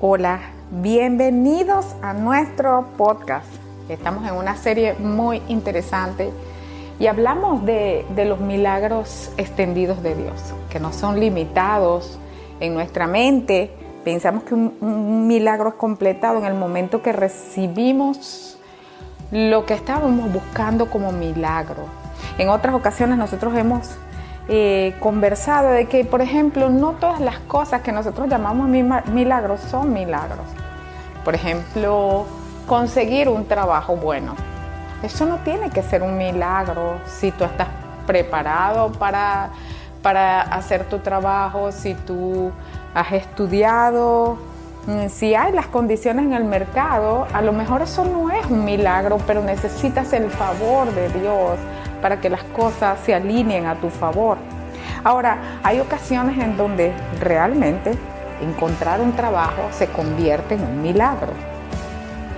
Hola, bienvenidos a nuestro podcast. Estamos en una serie muy interesante y hablamos de, los milagros extendidos de Dios, que no son limitados en nuestra mente. Pensamos que un, un milagro es completado en el momento que recibimos lo que estábamos buscando como milagro. En otras ocasiones nosotros hemos eh, conversado de que, por ejemplo, no todas las cosas que nosotros llamamos milagros son milagros. Por ejemplo, conseguir un trabajo bueno. Eso no tiene que ser un milagro si tú estás preparado para, para hacer tu trabajo, si tú has estudiado, mm, si hay las condiciones en el mercado, a lo mejor eso no es un milagro, pero necesitas el favor de Dios para que las cosas se alineen a tu favor. Ahora, hay ocasiones en donde realmente encontrar un trabajo se convierte en un milagro,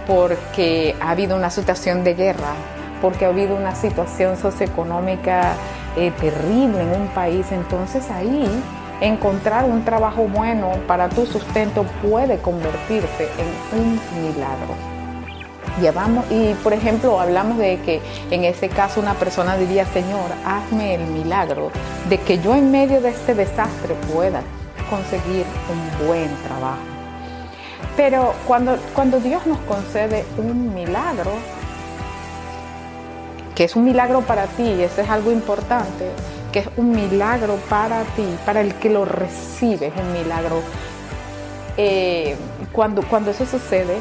porque ha habido una situación de guerra, porque ha habido una situación socioeconómica eh, terrible en un país, entonces ahí encontrar un trabajo bueno para tu sustento puede convertirse en un milagro. Llevamos, y por ejemplo, hablamos de que en ese caso una persona diría, Señor, hazme el milagro de que yo en medio de este desastre pueda conseguir un buen trabajo. Pero cuando, cuando Dios nos concede un milagro, que es un milagro para ti, y eso es algo importante, que es un milagro para ti, para el que lo recibe, es un milagro. Eh, cuando, cuando eso sucede,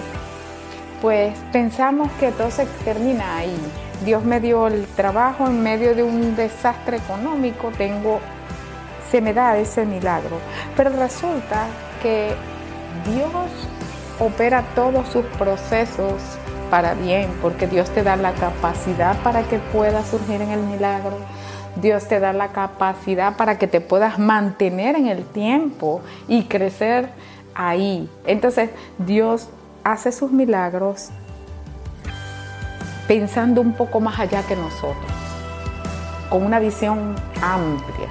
pues pensamos que todo se termina ahí. Dios me dio el trabajo en medio de un desastre económico, tengo, se me da ese milagro. Pero resulta que Dios opera todos sus procesos para bien, porque Dios te da la capacidad para que pueda surgir en el milagro. Dios te da la capacidad para que te puedas mantener en el tiempo y crecer ahí. Entonces Dios hace sus milagros pensando un poco más allá que nosotros, con una visión amplia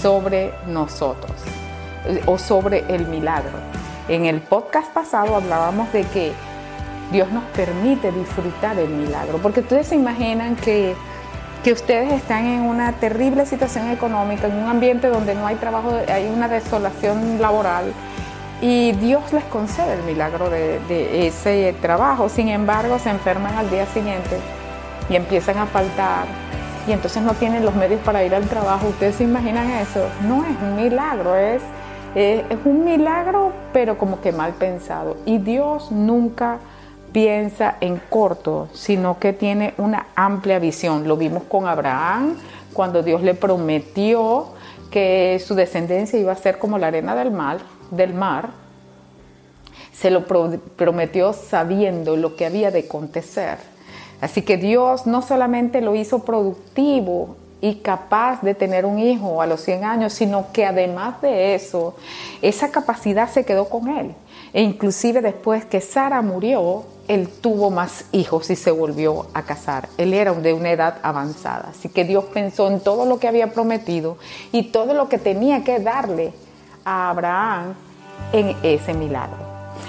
sobre nosotros o sobre el milagro. En el podcast pasado hablábamos de que Dios nos permite disfrutar del milagro, porque ustedes se imaginan que, que ustedes están en una terrible situación económica, en un ambiente donde no hay trabajo, hay una desolación laboral, y Dios les concede el milagro de, ese trabajo. Sin embargo, se enferman al día siguiente y empiezan a faltar y entonces no tienen los medios para ir al trabajo. ¿Ustedes se imaginan eso? No es un milagro, es, es, un milagro pero como que mal pensado. Y Dios nunca piensa en corto, sino que tiene una amplia visión. Lo vimos con Abraham cuando Dios le prometió que su descendencia iba a ser como la arena del mar del mar, se lo prometió sabiendo lo que había de acontecer. Así que Dios no solamente lo hizo productivo y capaz de tener un hijo a los 100 años, sino que además de eso, esa capacidad se quedó con él. E inclusive después que Sara murió, él tuvo más hijos y se volvió a casar. Él era de una edad avanzada. Así que Dios pensó en todo lo que había prometido y todo lo que tenía que darle a Abraham en ese milagro.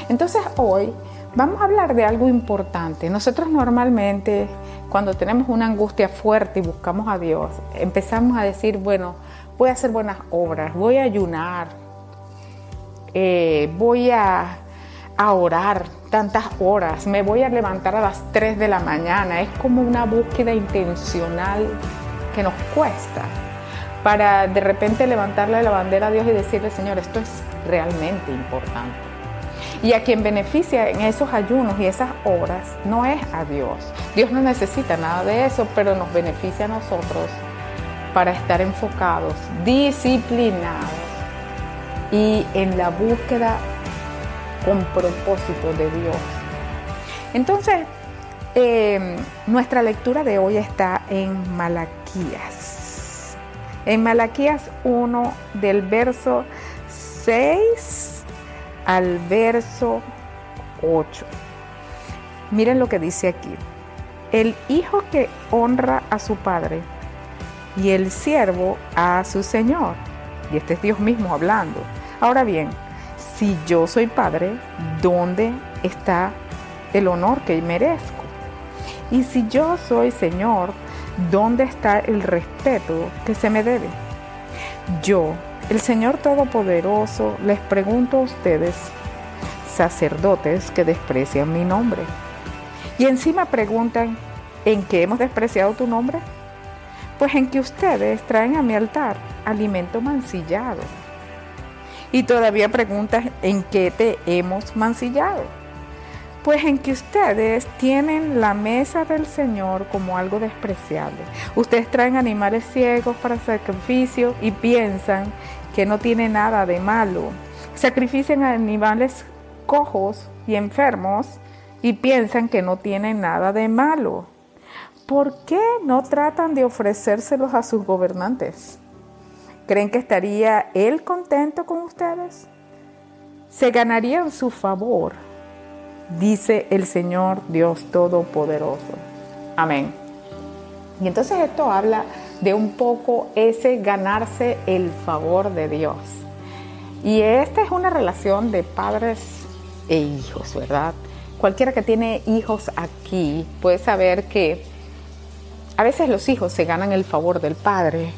Entonces hoy vamos a hablar de algo importante. Nosotros normalmente cuando tenemos una angustia fuerte y buscamos a Dios, empezamos a decir, bueno, voy a hacer buenas obras, voy a ayunar, eh, voy a, a orar tantas horas, me voy a levantar a las 3 de la mañana. Es como una búsqueda intencional que nos cuesta para de repente levantarle la bandera a Dios y decirle, Señor, esto es realmente importante. Y a quien beneficia en esos ayunos y esas obras no es a Dios. Dios no necesita nada de eso, pero nos beneficia a nosotros para estar enfocados, disciplinados y en la búsqueda con propósito de Dios. Entonces, eh, nuestra lectura de hoy está en Malaquías. En Malaquías 1 del verso 6 al verso 8. Miren lo que dice aquí. El hijo que honra a su padre y el siervo a su señor. Y este es Dios mismo hablando. Ahora bien, si yo soy padre, ¿dónde está el honor que merezco? Y si yo soy Señor, ¿dónde está el respeto que se me debe? Yo, el Señor Todopoderoso, les pregunto a ustedes, sacerdotes que desprecian mi nombre. Y encima preguntan, ¿en qué hemos despreciado tu nombre? Pues en que ustedes traen a mi altar alimento mancillado. Y todavía preguntan, ¿en qué te hemos mancillado? Pues en que ustedes tienen la mesa del Señor como algo despreciable. Ustedes traen animales ciegos para sacrificio y piensan que no tiene nada de malo. Sacrifician animales cojos y enfermos y piensan que no tienen nada de malo. ¿Por qué no tratan de ofrecérselos a sus gobernantes? ¿Creen que estaría él contento con ustedes? Se ganarían su favor, dice el Señor Dios Todopoderoso. Amén. Y entonces esto habla de un poco ese ganarse el favor de Dios. Y esta es una relación de padres e hijos, ¿verdad? Cualquiera que tiene hijos aquí puede saber que a veces los hijos se ganan el favor del padre,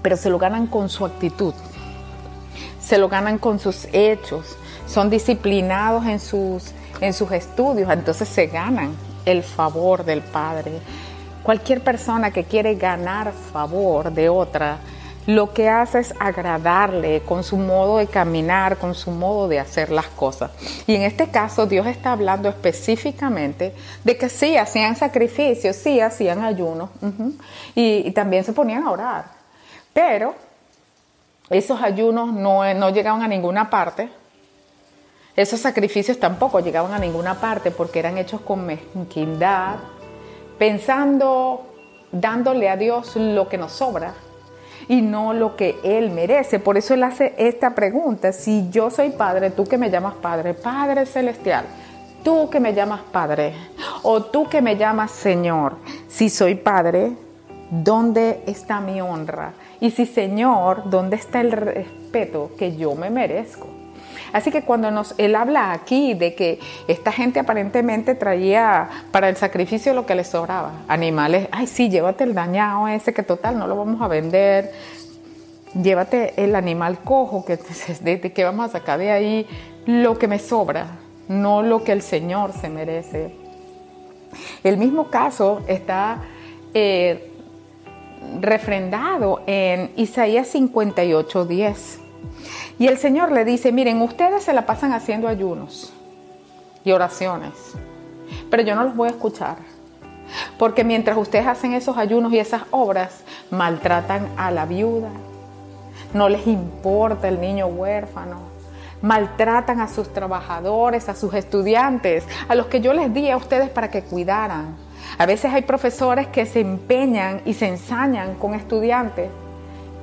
pero se lo ganan con su actitud, se lo ganan con sus hechos, son disciplinados en sus, en sus estudios, entonces se ganan el favor del Padre. Cualquier persona que quiere ganar favor de otra, lo que hace es agradarle con su modo de caminar, con su modo de hacer las cosas. Y en este caso Dios está hablando específicamente de que sí hacían sacrificios, sí hacían ayunos y, también se ponían a orar. Pero esos ayunos no, no llegaban a ninguna parte. Esos sacrificios tampoco llegaban a ninguna parte porque eran hechos con mezquindad, pensando, dándole a Dios lo que nos sobra y no lo que Él merece. Por eso Él hace esta pregunta, si yo soy Padre, tú que me llamas Padre, Padre Celestial, tú que me llamas Padre, o tú que me llamas Señor, si soy Padre, ¿dónde está mi honra? Y si Señor, ¿dónde está el respeto que yo me merezco? Así que cuando nos, él habla aquí de que esta gente aparentemente traía para el sacrificio lo que les sobraba, animales, ay sí, llévate el dañado ese que total no lo vamos a vender, llévate el animal cojo que, que vamos a sacar de ahí lo que me sobra, no lo que el Señor se merece. El mismo caso está eh, refrendado en Isaías 58, 10. Y el Señor le dice, miren, ustedes se la pasan haciendo ayunos y oraciones, pero yo no los voy a escuchar. Porque mientras ustedes hacen esos ayunos y esas obras, maltratan a la viuda, no les importa el niño huérfano, maltratan a sus trabajadores, a sus estudiantes, a los que yo les di a ustedes para que cuidaran. A veces hay profesores que se empeñan y se ensañan con estudiantes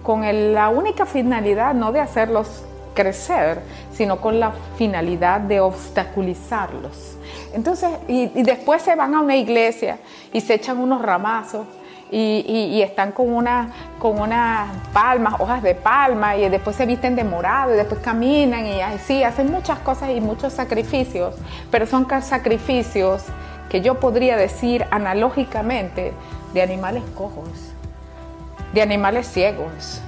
con la única finalidad no de hacerlos crecer, sino con la finalidad de obstaculizarlos. Entonces, y, después se van a una iglesia y se echan unos ramazos y, están con, con unas palmas, hojas de palma, y después se visten de morado y después caminan y así, hacen muchas cosas y muchos sacrificios, pero son sacrificios que yo podría decir analógicamente de animales cojos de animales ciegos,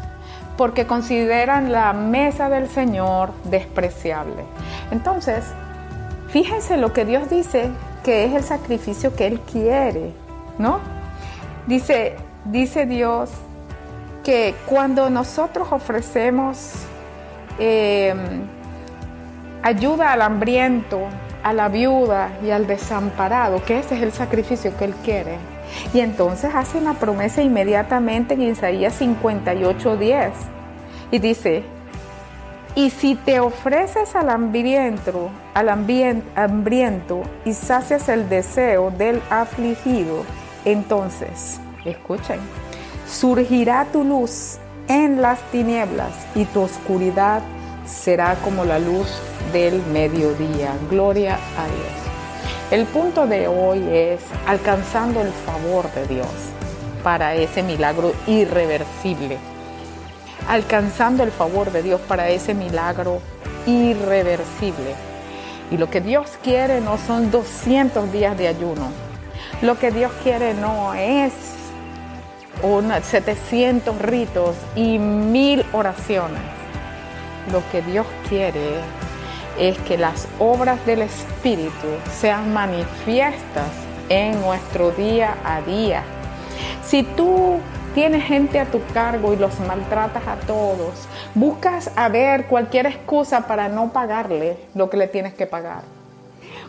porque consideran la mesa del Señor despreciable. Entonces, fíjense lo que Dios dice que es el sacrificio que Él quiere, ¿no? Dice, dice Dios que cuando nosotros ofrecemos em, ayuda al hambriento, a la viuda y al desamparado, que ese es el sacrificio que Él quiere, y entonces hace una promesa inmediatamente en Isaías 58:10 y dice, y si te ofreces al hambriento, al hambriento y sacias el deseo del afligido, entonces, escuchen, surgirá tu luz en las tinieblas y tu oscuridad será como la luz del mediodía. Gloria a Dios. El punto de hoy es alcanzando el favor de Dios para ese milagro irreversible. alcanzando el favor de Dios para ese milagro irreversible. Y lo que Dios quiere no son 200 días de ayuno. Lo que Dios quiere no es 700 ritos y mil oraciones. Lo que Dios quiere es que las obras del Espíritu sean manifiestas en nuestro día a día. Si tú tienes gente a tu cargo y los maltratas a todos, buscas a ver cualquier excusa para no pagarle lo que le tienes que pagar.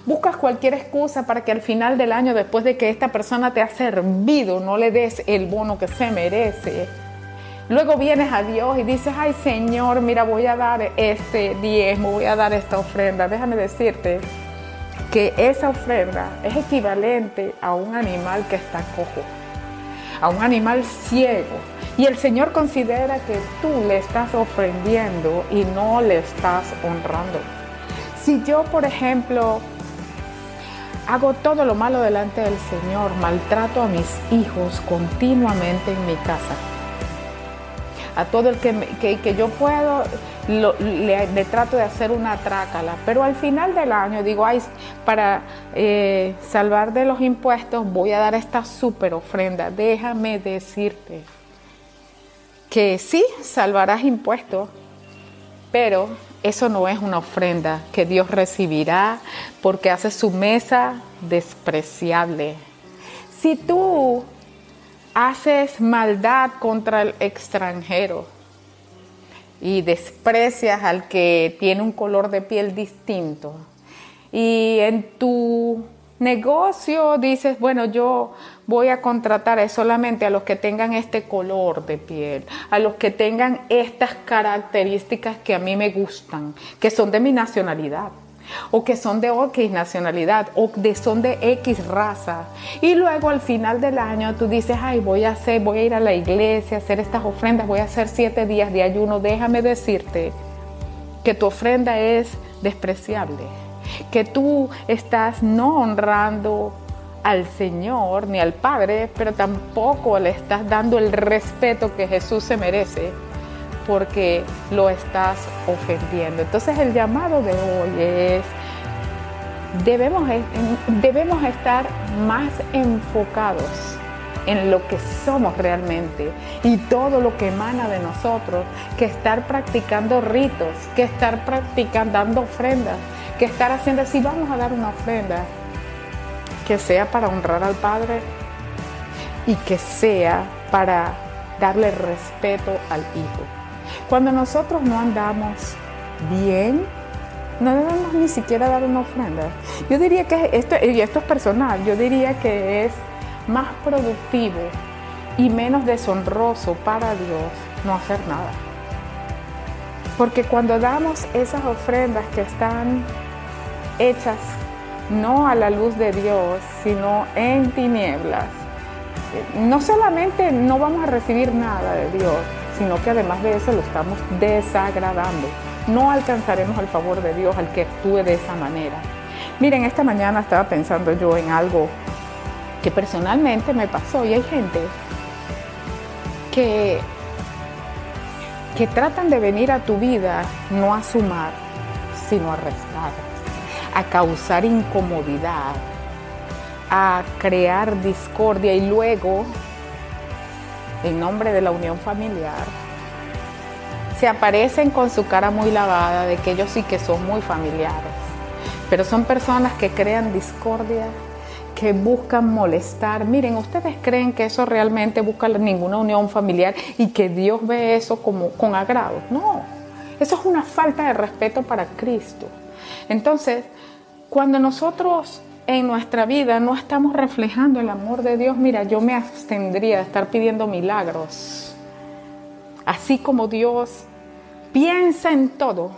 Buscas cualquier excusa para que al final del año, después de que esta persona te ha servido, no le des el bono que se merece. Luego vienes a Dios y dices, ay Señor, mira, voy a dar este diezmo, voy a dar esta ofrenda. Déjame decirte que esa ofrenda es equivalente a un animal que está cojo, a un animal ciego. Y el Señor considera que tú le estás ofrendiendo y no le estás honrando. Si yo, por ejemplo, hago todo lo malo delante del Señor, maltrato a mis hijos continuamente en mi casa, a todo el que, que, yo puedo, le, trato de hacer una trácala. Pero al final del año digo, ay, para eh, salvar de los impuestos voy a dar esta súper ofrenda. Déjame decirte que sí, salvarás impuestos, pero eso no es una ofrenda que Dios recibirá porque hace su mesa despreciable. Si tú haces maldad contra el extranjero y desprecias al que tiene un color de piel distinto. Y en tu negocio dices, bueno, yo voy a contratar solamente a los que tengan este color de piel, a los que tengan estas características que a mí me gustan, que son de mi nacionalidad o que son de X nacionalidad, o de son de X raza. Y luego al final del año tú dices, ay, voy a hacer, voy a ir a la iglesia, a hacer estas ofrendas, voy a hacer siete días de ayuno. Déjame decirte que tu ofrenda es despreciable, que tú estás no honrando al Señor ni al Padre, pero tampoco le estás dando el respeto que Jesús se merece porque lo estás ofendiendo. Entonces el llamado de hoy es, debemos, debemos estar más enfocados en lo que somos realmente y todo lo que emana de nosotros, que estar practicando ritos, que estar practicando, dando ofrendas, que estar haciendo, si vamos a dar una ofrenda, que sea para honrar al Padre y que sea para darle respeto al Hijo. Cuando nosotros no andamos bien, no debemos ni siquiera dar una ofrenda. Yo diría que esto, y esto es personal, yo diría que es más productivo y menos deshonroso para Dios no hacer nada. Porque cuando damos esas ofrendas que están hechas no a la luz de Dios, sino en tinieblas, no solamente no vamos a recibir nada de Dios, sino que además de eso lo estamos desagradando. No alcanzaremos el favor de Dios al que actúe de esa manera. Miren, esta mañana estaba pensando yo en algo que personalmente me pasó y hay gente que, que tratan de venir a tu vida no a sumar, sino a restar, a causar incomodidad, a crear discordia y luego en nombre de la unión familiar, se aparecen con su cara muy lavada de que ellos sí que son muy familiares, pero son personas que crean discordia, que buscan molestar. Miren, ¿ustedes creen que eso realmente busca ninguna unión familiar y que Dios ve eso como con agrado? No, eso es una falta de respeto para Cristo. Entonces, cuando nosotros en nuestra vida no estamos reflejando el amor de Dios, mira, yo me abstendría de estar pidiendo milagros. Así como Dios piensa en todo,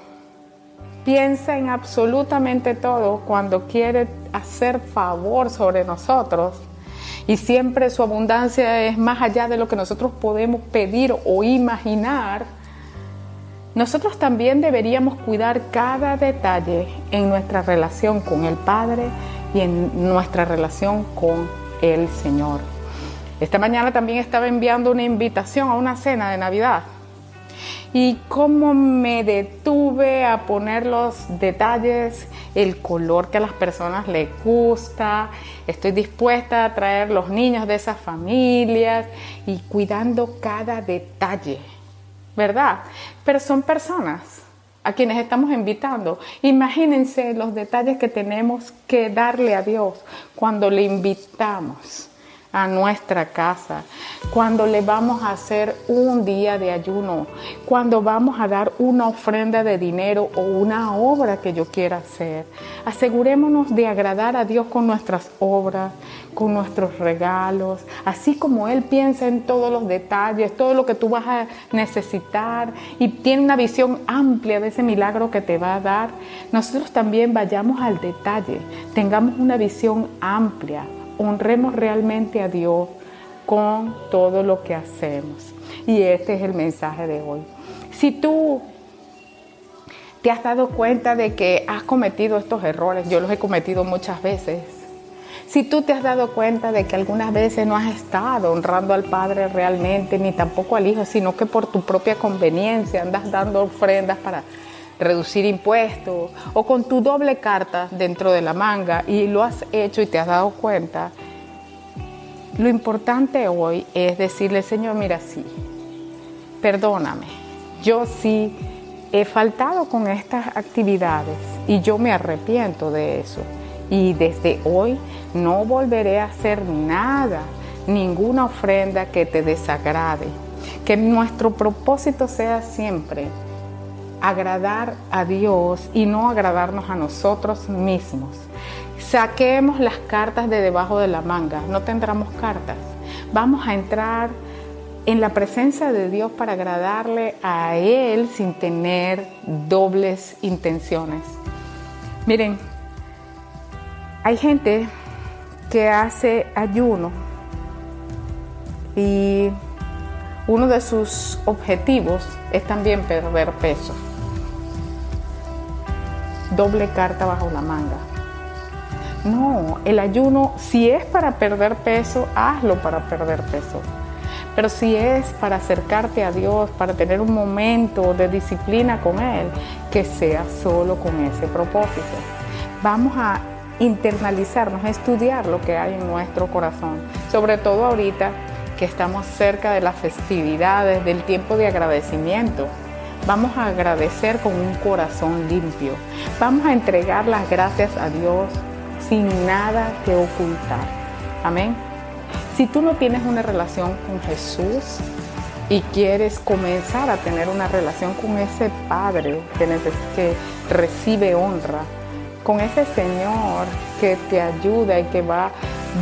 piensa en absolutamente todo cuando quiere hacer favor sobre nosotros. Y siempre su abundancia es más allá de lo que nosotros podemos pedir o imaginar. Nosotros también deberíamos cuidar cada detalle en nuestra relación con el Padre y en nuestra relación con el Señor. Esta mañana también estaba enviando una invitación a una cena de Navidad y cómo me detuve a poner los detalles, el color que a las personas les gusta. Estoy dispuesta a traer los niños de esas familias y cuidando cada detalle, ¿verdad? Pero son personas a quienes estamos invitando. Imagínense los detalles que tenemos que darle a Dios cuando le invitamos a nuestra casa, cuando le vamos a hacer un día de ayuno, cuando vamos a dar una ofrenda de dinero o una obra que yo quiera hacer. Asegurémonos de agradar a Dios con nuestras obras, con nuestros regalos, así como Él piensa en todos los detalles, todo lo que tú vas a necesitar y tiene una visión amplia de ese milagro que te va a dar. Nosotros también vayamos al detalle, tengamos una visión amplia honremos realmente a Dios con todo lo que hacemos. Y este es el mensaje de hoy. Si tú te has dado cuenta de que has cometido estos errores, yo los he cometido muchas veces. Si tú te has dado cuenta de que algunas veces no has estado honrando al Padre realmente, ni tampoco al Hijo, sino que por tu propia conveniencia andas dando ofrendas para reducir impuestos o con tu doble carta dentro de la manga y lo has hecho y te has dado cuenta, lo importante hoy es decirle, Señor, mira, sí, perdóname, yo sí he faltado con estas actividades y yo me arrepiento de eso. Y desde hoy no volveré a hacer nada, ninguna ofrenda que te desagrade. Que nuestro propósito sea siempre agradar a Dios y no agradarnos a nosotros mismos. Saquemos las cartas de debajo de la manga, no tendremos cartas. Vamos a entrar en la presencia de Dios para agradarle a Él sin tener dobles intenciones. Miren, hay gente que hace ayuno y uno de sus objetivos es también perder peso doble carta bajo la manga. No, el ayuno, si es para perder peso, hazlo para perder peso. Pero si es para acercarte a Dios, para tener un momento de disciplina con Él, que sea solo con ese propósito. Vamos a internalizarnos, a estudiar lo que hay en nuestro corazón, sobre todo ahorita que estamos cerca de las festividades, del tiempo de agradecimiento. Vamos a agradecer con un corazón limpio. Vamos a entregar las gracias a Dios sin nada que ocultar. Amén. Si tú no tienes una relación con Jesús y quieres comenzar a tener una relación con ese Padre que, recibe honra, con ese Señor que te ayuda y que va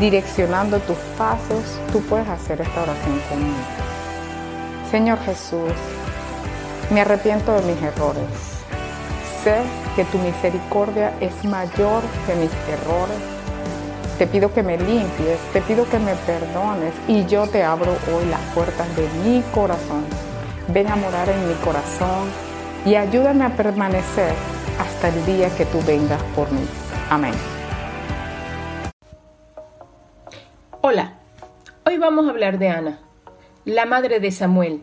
direccionando tus pasos, tú puedes hacer esta oración conmigo. Señor Jesús, me arrepiento de mis errores. Sé que tu misericordia es mayor que mis errores. Te pido que me limpies, te pido que me perdones y yo te abro hoy las puertas de mi corazón. Ven a morar en mi corazón y ayúdame a permanecer hasta el día que tú vengas por mí. Amén. Hola, hoy vamos a hablar de Ana, la madre de Samuel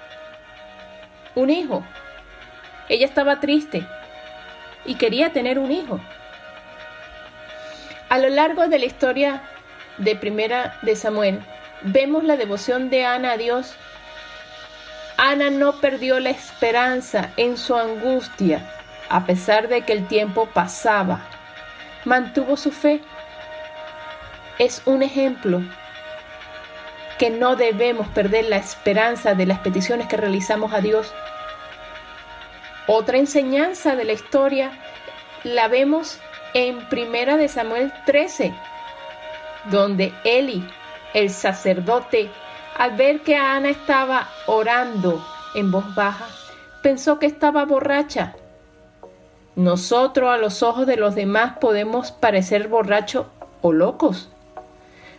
un hijo. Ella estaba triste y quería tener un hijo. A lo largo de la historia de Primera de Samuel, vemos la devoción de Ana a Dios. Ana no perdió la esperanza en su angustia, a pesar de que el tiempo pasaba. Mantuvo su fe. Es un ejemplo que no debemos perder la esperanza de las peticiones que realizamos a Dios. Otra enseñanza de la historia la vemos en Primera de Samuel 13, donde Eli, el sacerdote, al ver que Ana estaba orando en voz baja, pensó que estaba borracha. Nosotros a los ojos de los demás podemos parecer borrachos o locos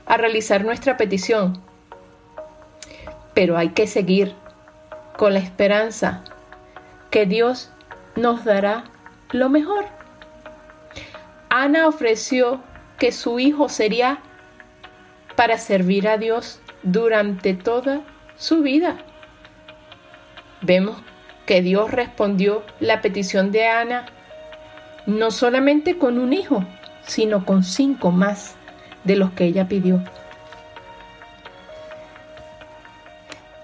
a realizar nuestra petición, pero hay que seguir con la esperanza que Dios nos dará lo mejor. Ana ofreció que su hijo sería para servir a Dios durante toda su vida. Vemos que Dios respondió la petición de Ana no solamente con un hijo, sino con cinco más de los que ella pidió.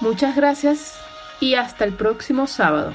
Muchas gracias y hasta el próximo sábado.